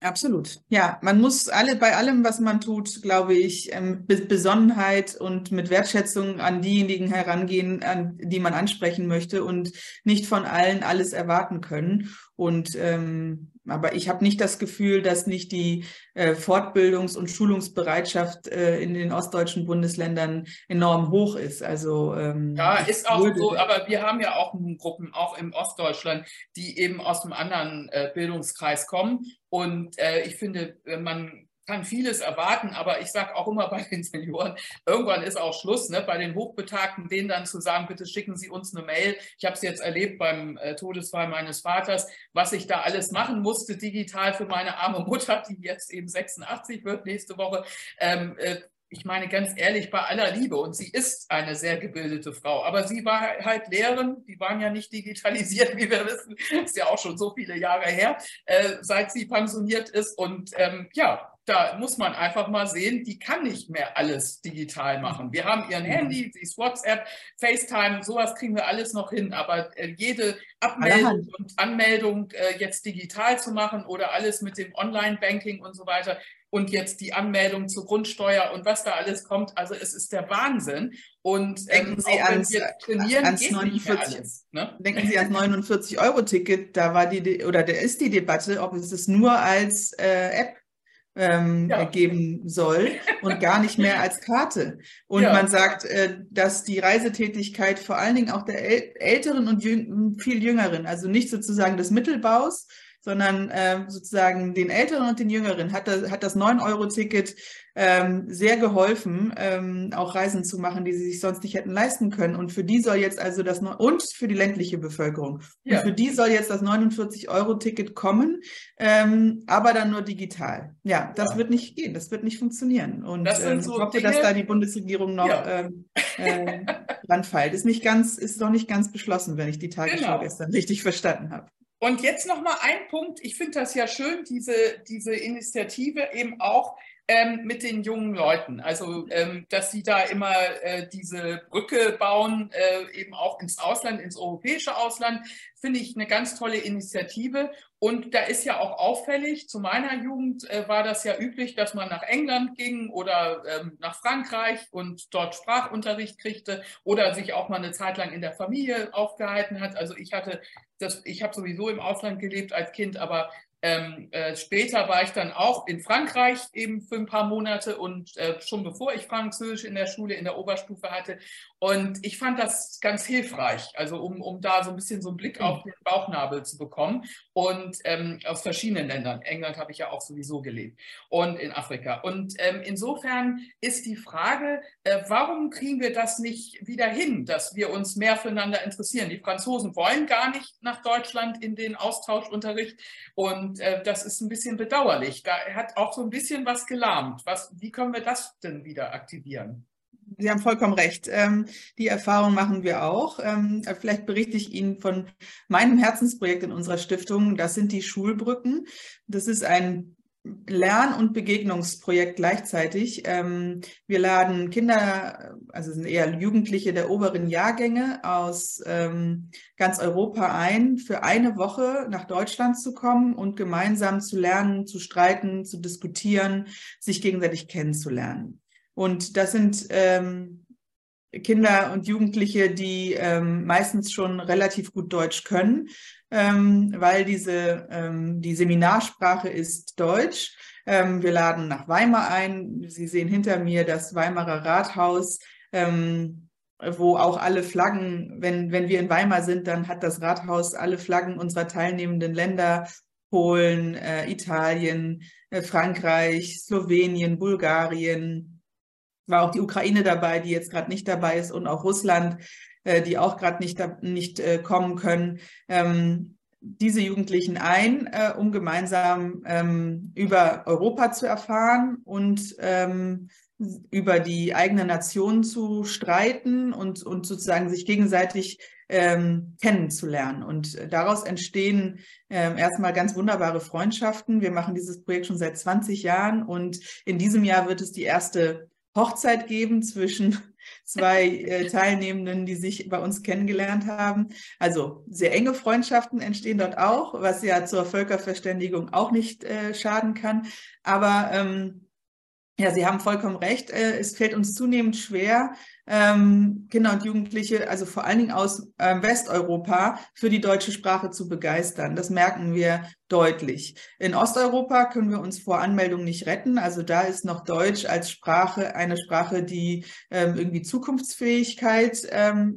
Absolut. Ja, man muss alle bei allem, was man tut, glaube ich, ähm, mit Besonnenheit und mit Wertschätzung an diejenigen herangehen, an die man ansprechen möchte und nicht von allen alles erwarten können. Und ähm, aber ich habe nicht das Gefühl, dass nicht die äh, Fortbildungs- und Schulungsbereitschaft äh, in den ostdeutschen Bundesländern enorm hoch ist. Also ähm, ja, ist auch so. Aber wir haben ja auch Gruppen auch im Ostdeutschland, die eben aus einem anderen äh, Bildungskreis kommen. Und äh, ich finde, man kann vieles erwarten, aber ich sage auch immer bei den Senioren, irgendwann ist auch Schluss, ne? bei den Hochbetagten, denen dann zu sagen, bitte schicken Sie uns eine Mail. Ich habe es jetzt erlebt beim äh, Todesfall meines Vaters, was ich da alles machen musste digital für meine arme Mutter, die jetzt eben 86 wird nächste Woche. Ähm, äh, ich meine ganz ehrlich, bei aller Liebe, und sie ist eine sehr gebildete Frau, aber sie war halt Lehrerin, die waren ja nicht digitalisiert, wie wir wissen, ist ja auch schon so viele Jahre her, äh, seit sie pensioniert ist. Und ähm, ja, da muss man einfach mal sehen, die kann nicht mehr alles digital machen. Wir haben ihren. Handy, sie ist WhatsApp, FaceTime, sowas kriegen wir alles noch hin, aber äh, jede Abmeldung und Anmeldung äh, jetzt digital zu machen oder alles mit dem Online-Banking und so weiter und jetzt die Anmeldung zur Grundsteuer und was da alles kommt, also es ist der Wahnsinn. Und ähm, denken Sie ans, trainieren, ans 49, alles, ne? Denken Sie ans 49-Euro-Ticket, da war die oder da ist die Debatte, ob es es nur als äh, App ähm, ja. geben soll und gar nicht mehr als Karte. Und ja. man sagt, äh, dass die Reisetätigkeit vor allen Dingen auch der äl älteren und jüng viel jüngeren, also nicht sozusagen des Mittelbaus, sondern äh, sozusagen den Älteren und den Jüngeren hat das, hat das 9-Euro-Ticket ähm, sehr geholfen, ähm, auch Reisen zu machen, die sie sich sonst nicht hätten leisten können. Und für die soll jetzt also das, und für die ländliche Bevölkerung. Ja. Und für die soll jetzt das 49-Euro-Ticket kommen, ähm, aber dann nur digital. Ja, das ja. wird nicht gehen, das wird nicht funktionieren. Und das ähm, so ich hoffe, Dinge, dass da die Bundesregierung noch ja. ähm, äh, dran feilt. Ist nicht ganz, ist noch nicht ganz beschlossen, wenn ich die Tagesschau genau. gestern richtig verstanden habe. Und jetzt noch mal ein Punkt. Ich finde das ja schön, diese, diese Initiative eben auch ähm, mit den jungen Leuten. Also, ähm, dass sie da immer äh, diese Brücke bauen, äh, eben auch ins Ausland, ins europäische Ausland, finde ich eine ganz tolle Initiative. Und da ist ja auch auffällig, zu meiner Jugend äh, war das ja üblich, dass man nach England ging oder ähm, nach Frankreich und dort Sprachunterricht kriegte oder sich auch mal eine Zeit lang in der Familie aufgehalten hat. Also ich hatte das, ich habe sowieso im Ausland gelebt als Kind, aber ähm, äh, später war ich dann auch in Frankreich eben für ein paar Monate und äh, schon bevor ich Französisch in der Schule, in der Oberstufe hatte. Und ich fand das ganz hilfreich, also um, um da so ein bisschen so einen Blick auf den Bauchnabel zu bekommen. Und ähm, aus verschiedenen Ländern. England habe ich ja auch sowieso gelebt und in Afrika. Und ähm, insofern ist die Frage, äh, warum kriegen wir das nicht wieder hin, dass wir uns mehr füreinander interessieren? Die Franzosen wollen gar nicht nach Deutschland in den Austauschunterricht und äh, das ist ein bisschen bedauerlich. Da hat auch so ein bisschen was gelahmt. Was, wie können wir das denn wieder aktivieren? Sie haben vollkommen recht. Ähm, die Erfahrung machen wir auch. Ähm, vielleicht berichte ich Ihnen von meinem Herzensprojekt in unserer Stiftung. Das sind die Schulbrücken. Das ist ein Lern- und Begegnungsprojekt gleichzeitig. Ähm, wir laden Kinder, also sind eher Jugendliche der oberen Jahrgänge aus ganz Europa ein, für eine Woche nach Deutschland zu kommen und gemeinsam zu lernen, zu streiten, zu diskutieren, sich gegenseitig kennenzulernen. Und das sind ähm, Kinder und Jugendliche, die ähm, meistens schon relativ gut Deutsch können, ähm, weil diese, ähm, die Seminarsprache ist Deutsch. Ähm, wir laden nach Weimar ein. Sie sehen hinter mir das Weimarer Rathaus ähm, wo auch alle Flaggen, wenn, wenn wir in Weimar sind, dann hat das Rathaus alle Flaggen unserer teilnehmenden Länder, Polen, äh, Italien, äh, Frankreich, Slowenien, Bulgarien, war auch die Ukraine dabei, die jetzt gerade nicht dabei ist und auch Russland, äh, die auch gerade nicht, nicht äh, kommen können. Ähm, diese Jugendlichen ein, äh, um gemeinsam ähm, über Europa zu erfahren und ähm, über die eigene Nation zu streiten und, und sozusagen sich gegenseitig ähm, kennenzulernen. Und daraus entstehen ähm, erstmal ganz wunderbare Freundschaften. Wir machen dieses Projekt schon seit 20 Jahren und in diesem Jahr wird es die erste Hochzeit geben zwischen zwei äh, Teilnehmenden, die sich bei uns kennengelernt haben. Also sehr enge Freundschaften entstehen dort auch, was ja zur Völkerverständigung auch nicht äh, schaden kann. Aber ähm, ja, Sie haben vollkommen recht. Äh, es fällt uns zunehmend schwer, ähm, Kinder und Jugendliche, also vor allen Dingen aus ähm, Westeuropa, für die deutsche Sprache zu begeistern. Das merken wir deutlich. In Osteuropa können wir uns vor Anmeldung nicht retten. Also da ist noch Deutsch als Sprache eine Sprache, die ähm, irgendwie Zukunftsfähigkeit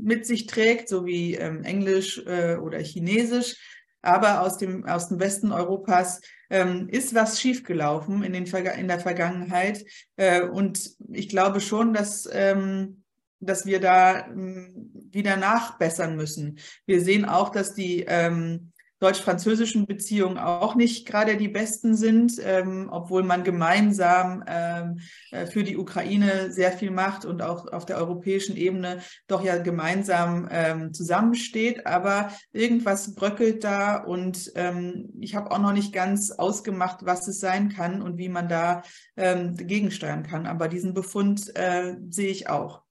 mit sich trägt, so wie Englisch äh, oder Chinesisch. Aber aus dem, aus dem Westen Europas ähm, ist was schiefgelaufen in, den, in der Vergangenheit. Äh, und ich glaube schon, dass, ähm, dass wir da ähm, wieder nachbessern müssen. Wir sehen auch, dass die ähm, deutsch-französischen Beziehungen auch nicht gerade die besten sind, ähm, obwohl man gemeinsam ähm, äh, für die Ukraine sehr viel macht und auch auf der europäischen Ebene doch ja gemeinsam ähm, zusammensteht. Aber irgendwas bröckelt da und ähm, ich habe auch noch nicht ganz ausgemacht, was es sein kann und wie man da ähm, gegensteuern kann. Aber diesen Befund äh, sehe ich auch.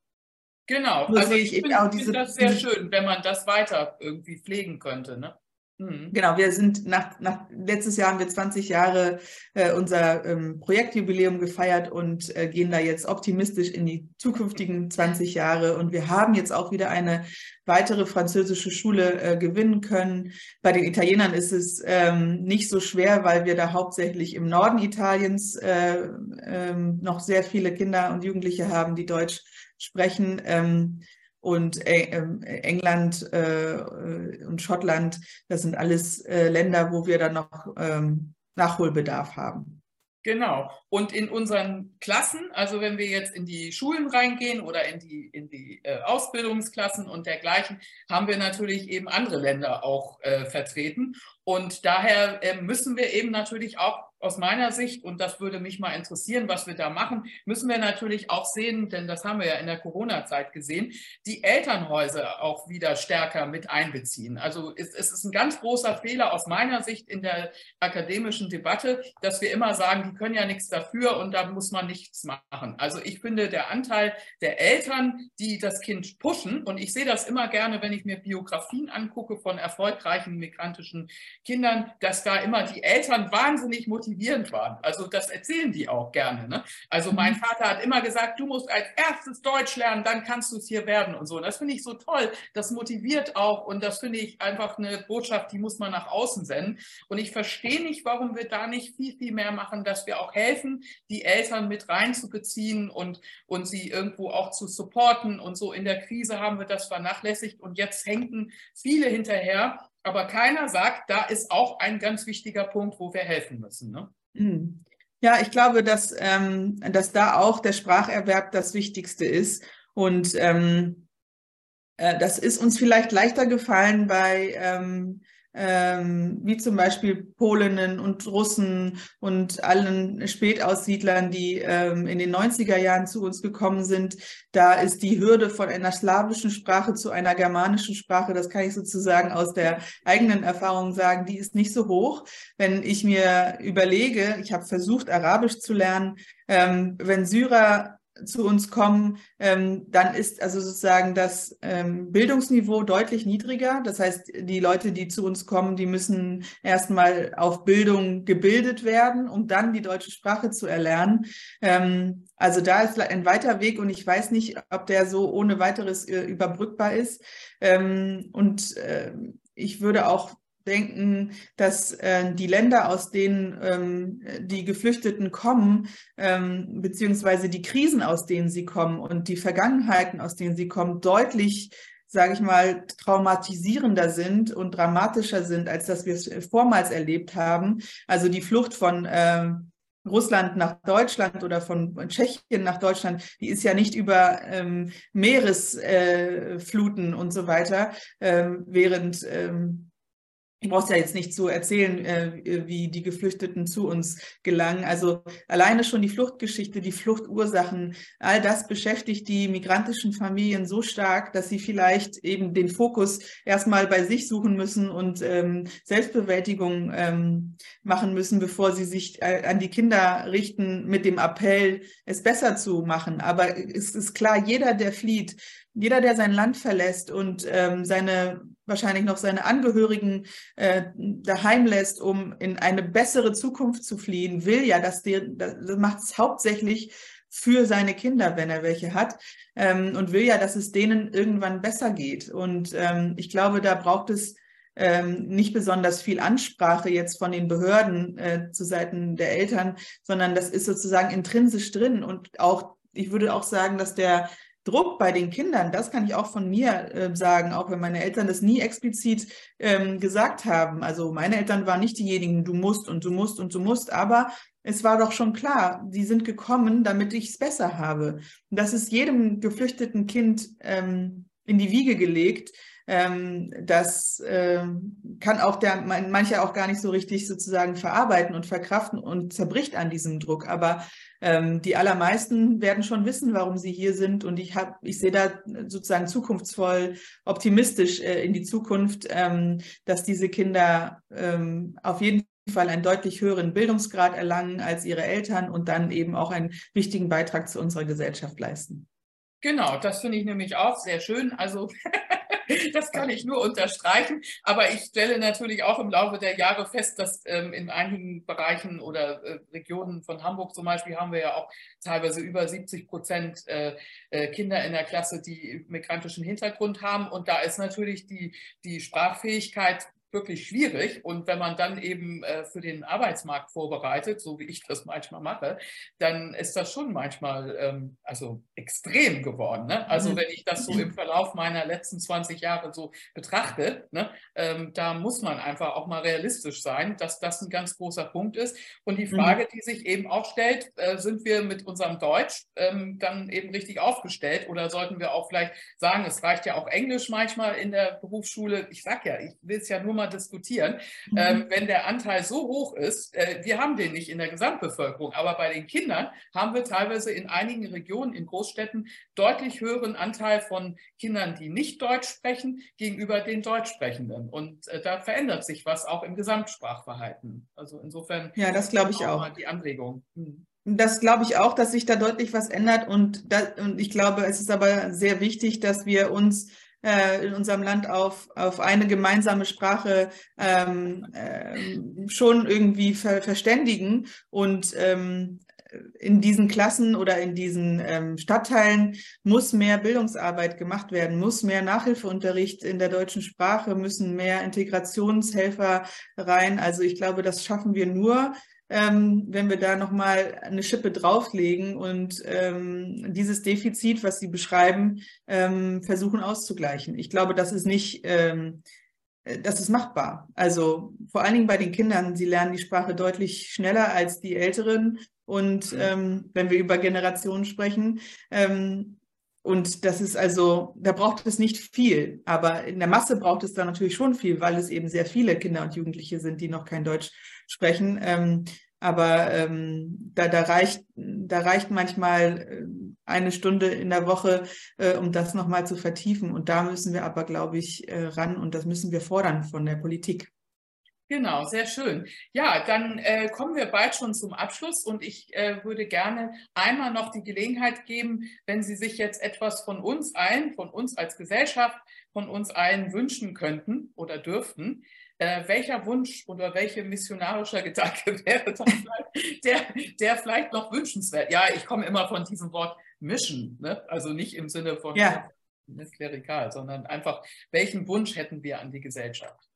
Genau, also ich, ich finde das sehr schön, wenn man das weiter irgendwie pflegen könnte. Ne? Mhm. Genau, wir sind nach, nach letztes Jahr haben wir 20 Jahre äh, unser ähm, Projektjubiläum gefeiert und äh, gehen da jetzt optimistisch in die zukünftigen 20 Jahre. Und wir haben jetzt auch wieder eine weitere französische Schule äh, gewinnen können. Bei den Italienern ist es ähm, nicht so schwer, weil wir da hauptsächlich im Norden Italiens äh, ähm, noch sehr viele Kinder und Jugendliche haben, die Deutsch sprechen. Ähm, und äh, ähm, England äh, und Schottland, das sind alles äh, Länder, wo wir dann noch ähm, Nachholbedarf haben. Genau. Und in unseren Klassen, also wenn wir jetzt in die Schulen reingehen oder in die, in die äh, Ausbildungsklassen und dergleichen, haben wir natürlich eben andere Länder auch äh, vertreten. Und daher äh, müssen wir eben natürlich auch aus meiner Sicht, und das würde mich mal interessieren, was wir da machen, müssen wir natürlich auch sehen, denn das haben wir ja in der Corona-Zeit gesehen, die Elternhäuser auch wieder stärker mit einbeziehen. Also es, es, ist ein ganz großer Fehler aus meiner Sicht in der akademischen Debatte, dass wir immer sagen, die können ja nichts dafür und da muss man nichts machen. Also ich finde, der Anteil der Eltern, die das Kind pushen, und ich sehe das immer gerne, wenn ich mir Biografien angucke von erfolgreichen migrantischen Kindern, dass da immer die Eltern wahnsinnig motivierend waren. Also das erzählen die auch gerne. Ne? Also mein mhm. Vater hat immer gesagt, du musst als erstes Deutsch lernen, dann kannst du es hier werden und so. Und das finde ich so toll. Das motiviert auch und das finde ich einfach eine Botschaft, die muss man nach außen senden. Und ich verstehe nicht, warum wir da nicht viel, viel mehr machen, dass wir auch helfen, die Eltern mit reinzubeziehen und, und sie irgendwo auch zu supporten. Und so in der Krise haben wir das vernachlässigt und jetzt hängen viele hinterher aber keiner sagt, da ist auch ein ganz wichtiger Punkt, wo wir helfen müssen. Ne? Hm. Ja, ich glaube, dass, ähm, dass da auch der Spracherwerb das Wichtigste ist. Und ähm, äh, das ist uns vielleicht leichter gefallen bei ähm, ähm, wie zum Beispiel Polinnen und Russen und allen Spätaussiedlern, die ähm, in den 90er Jahren zu uns gekommen sind. Da ist die Hürde von einer slawischen Sprache zu einer germanischen Sprache, das kann ich sozusagen aus der eigenen Erfahrung sagen, die ist nicht so hoch. Wenn ich mir überlege, ich habe versucht, Arabisch zu lernen, ähm, wenn Syrer zu uns kommen, ähm, dann ist also sozusagen das ähm, Bildungsniveau deutlich niedriger. Das heißt, die Leute, die zu uns kommen, die müssen erstmal auf Bildung gebildet werden, um dann die deutsche Sprache zu erlernen. Ähm, also da ist ein weiter Weg und ich weiß nicht, ob der so ohne weiteres äh, überbrückbar ist. Und äh, ich würde auch denken, dass äh, die Länder, aus denen ähm, die Geflüchteten kommen, ähm, beziehungsweise die Krisen, aus denen sie kommen und die Vergangenheiten, aus denen sie kommen, deutlich sage ich mal, traumatisierender sind und dramatischer sind, als dass wir es vormals erlebt haben. Also die Flucht von äh, Russland nach Deutschland oder von Tschechien nach Deutschland, die ist ja nicht über ähm, Meeresfluten äh, und so weiter, ähm, während ich brauche ja jetzt nicht zu erzählen, äh, wie die Geflüchteten zu uns gelangen. Also alleine schon die Fluchtgeschichte, die Fluchtursachen, all das beschäftigt die migrantischen Familien so stark, dass sie vielleicht eben den Fokus erstmal bei sich suchen müssen und ähm, Selbstbewältigung ähm, machen müssen, bevor sie sich äh, an die Kinder richten mit dem Appell, es besser zu machen. Aber es ist klar, jeder, der flieht, jeder, der sein Land verlässt und ähm, seine wahrscheinlich noch seine Angehörigen äh, daheim lässt, um in eine bessere Zukunft zu fliehen, will ja, dass der, das macht es hauptsächlich für seine Kinder, wenn er welche hat, ähm, und will ja, dass es denen irgendwann besser geht. Und ähm, ich glaube, da braucht es ähm, nicht besonders viel Ansprache jetzt von den Behörden äh, zu Seiten der Eltern, sondern das ist sozusagen intrinsisch drin und auch ich würde auch sagen, dass der Druck bei den Kindern, das kann ich auch von mir äh, sagen, auch wenn meine Eltern das nie explizit ähm, gesagt haben. Also meine Eltern waren nicht diejenigen, du musst und du musst und du musst, aber es war doch schon klar, sie sind gekommen, damit ich es besser habe. Das ist jedem geflüchteten Kind ähm, in die Wiege gelegt. Ähm, das äh, kann auch der, mancher auch gar nicht so richtig sozusagen verarbeiten und verkraften und zerbricht an diesem Druck. Aber ähm, die allermeisten werden schon wissen, warum sie hier sind. Und ich habe, ich sehe da sozusagen zukunftsvoll optimistisch äh, in die Zukunft, ähm, dass diese Kinder ähm, auf jeden Fall einen deutlich höheren Bildungsgrad erlangen als ihre Eltern und dann eben auch einen wichtigen Beitrag zu unserer Gesellschaft leisten. Genau, das finde ich nämlich auch sehr schön. Also das kann ich nur unterstreichen. Aber ich stelle natürlich auch im Laufe der Jahre fest, dass ähm, in einigen Bereichen oder äh, Regionen von Hamburg zum Beispiel haben wir ja auch teilweise über 70 Prozent äh, äh, Kinder in der Klasse, die migrantischen Hintergrund haben. Und da ist natürlich die, die Sprachfähigkeit wirklich schwierig. Und wenn man dann eben äh, für den Arbeitsmarkt vorbereitet, so wie ich das manchmal mache, dann ist das schon manchmal ähm, also extrem geworden. Ne? Also mhm. wenn ich das so im Verlauf meiner letzten 20 Jahre so betrachte, ne, ähm, da muss man einfach auch mal realistisch sein, dass das ein ganz großer Punkt ist. Und die mhm. Frage, die sich eben auch stellt, äh, sind wir mit unserem Deutsch ähm, dann eben richtig aufgestellt oder sollten wir auch vielleicht sagen, es reicht ja auch Englisch manchmal in der Berufsschule. Ich sage ja, ich will es ja nur mal mal diskutieren. Mhm. Ähm, wenn der Anteil so hoch ist, äh, wir haben den nicht in der Gesamtbevölkerung, aber bei den Kindern haben wir teilweise in einigen Regionen, in Großstädten, deutlich höheren Anteil von Kindern, die nicht Deutsch sprechen, gegenüber den Deutschsprechenden. Und äh, da verändert sich was auch im Gesamtsprachverhalten. Also insofern. Ja, das glaube ich auch. Die Anregung. Hm. Das glaube ich auch, dass sich da deutlich was ändert. Und, da, und ich glaube, es ist aber sehr wichtig, dass wir uns äh, in unserem Land auf, auf eine gemeinsame Sprache ähm, äh, schon irgendwie ver verständigen. Und ähm, in diesen Klassen oder in diesen ähm, Stadtteilen muss mehr Bildungsarbeit gemacht werden, muss mehr Nachhilfeunterricht in der deutschen Sprache, müssen mehr Integrationshelfer rein. Also ich glaube, das schaffen wir nur, ähm, wenn wir da nochmal eine Schippe drauflegen und ähm, dieses Defizit, was Sie beschreiben, ähm, versuchen auszugleichen. Ich glaube, das ist nicht, ähm, das ist machbar. Also vor allen Dingen bei den Kindern, sie lernen die Sprache deutlich schneller als die Älteren. Und ähm, wenn wir über Generationen sprechen, ähm, und das ist also, da braucht es nicht viel, aber in der Masse braucht es da natürlich schon viel, weil es eben sehr viele Kinder und Jugendliche sind, die noch kein Deutsch sprechen. Ähm, aber ähm, da, da, reicht, da reicht manchmal äh, eine Stunde in der Woche, äh, um das nochmal zu vertiefen. Und da müssen wir aber, glaube ich, äh, ran und das müssen wir fordern von der Politik. Genau, sehr schön. Ja, dann äh, kommen wir bald schon zum Abschluss und ich äh, würde gerne einmal noch die Gelegenheit geben, wenn Sie sich jetzt etwas von uns allen, von uns als Gesellschaft, von uns allen wünschen könnten oder dürften, äh, welcher Wunsch oder welche missionarischer Gedanke wäre der, der vielleicht noch wünschenswert? Ja, ich komme immer von diesem Wort Mission, ne? also nicht im Sinne von ja. klerikal, sondern einfach, welchen Wunsch hätten wir an die Gesellschaft?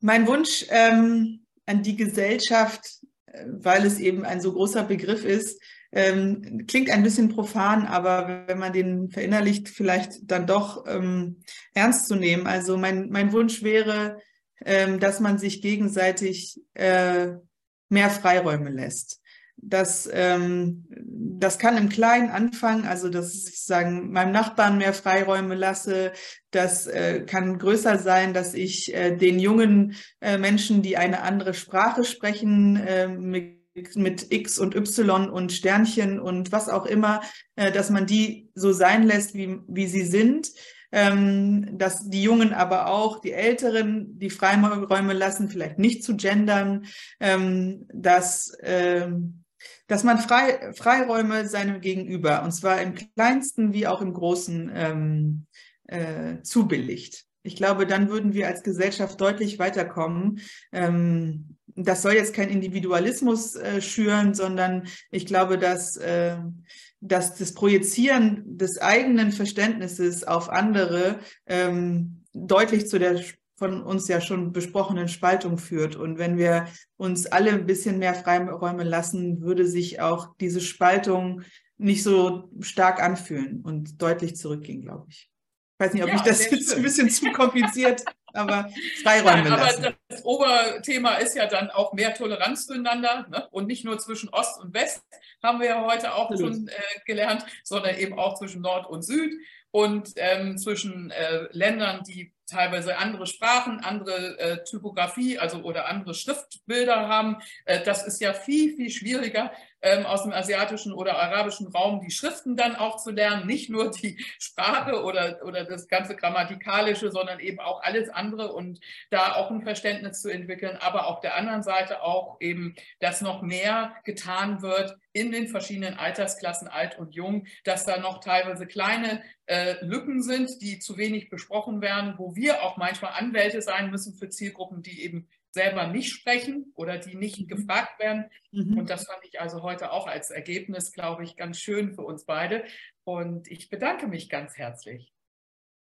Mein Wunsch ähm, an die Gesellschaft, äh, weil es eben ein so großer Begriff ist, ähm, klingt ein bisschen profan, aber wenn man den verinnerlicht, vielleicht dann doch ähm, ernst zu nehmen. Also mein, mein Wunsch wäre, ähm, dass man sich gegenseitig äh, mehr Freiräume lässt. Das, ähm, das kann im Kleinen anfangen, also dass ich sagen, meinem Nachbarn mehr Freiräume lasse. Das äh, kann größer sein, dass ich äh, den jungen äh, Menschen, die eine andere Sprache sprechen, äh, mit mit X und Y und Sternchen und was auch immer, äh, dass man die so sein lässt, wie, wie sie sind. Ähm, dass die Jungen aber auch, die Älteren, die Freiräume lassen, vielleicht nicht zu gendern, ähm, dass, ähm, dass man frei, Freiräume seinem Gegenüber, und zwar im kleinsten wie auch im großen, ähm, äh, zubilligt. Ich glaube, dann würden wir als Gesellschaft deutlich weiterkommen. Ähm, das soll jetzt kein Individualismus äh, schüren, sondern ich glaube, dass, äh, dass das Projizieren des eigenen Verständnisses auf andere ähm, deutlich zu der von uns ja schon besprochenen Spaltung führt. Und wenn wir uns alle ein bisschen mehr Freiräume lassen, würde sich auch diese Spaltung nicht so stark anfühlen und deutlich zurückgehen, glaube ich. Ich weiß nicht, ob ja, ich das jetzt schön. ein bisschen zu kompliziert aber Freiräume Nein, lassen. Aber das Oberthema ist ja dann auch mehr Toleranz zueinander ne? und nicht nur zwischen Ost und West, haben wir ja heute auch Absolut. schon äh, gelernt, sondern eben auch zwischen Nord und Süd und ähm, zwischen äh, Ländern, die teilweise andere Sprachen, andere äh, Typografie, also oder andere Schriftbilder haben. Äh, das ist ja viel, viel schwieriger, ähm, aus dem asiatischen oder arabischen Raum die Schriften dann auch zu lernen, nicht nur die Sprache oder, oder das ganze Grammatikalische, sondern eben auch alles andere und da auch ein Verständnis zu entwickeln, aber auf der anderen Seite auch eben, dass noch mehr getan wird in den verschiedenen Altersklassen, alt und jung, dass da noch teilweise kleine äh, Lücken sind, die zu wenig besprochen werden, wo wir auch manchmal Anwälte sein müssen für Zielgruppen, die eben selber nicht sprechen oder die nicht mhm. gefragt werden. Mhm. Und das fand ich also heute auch als Ergebnis, glaube ich, ganz schön für uns beide. Und ich bedanke mich ganz herzlich.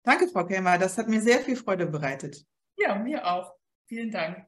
Danke, Frau Kelmer. Das hat mir sehr viel Freude bereitet. Ja, mir auch. Vielen Dank.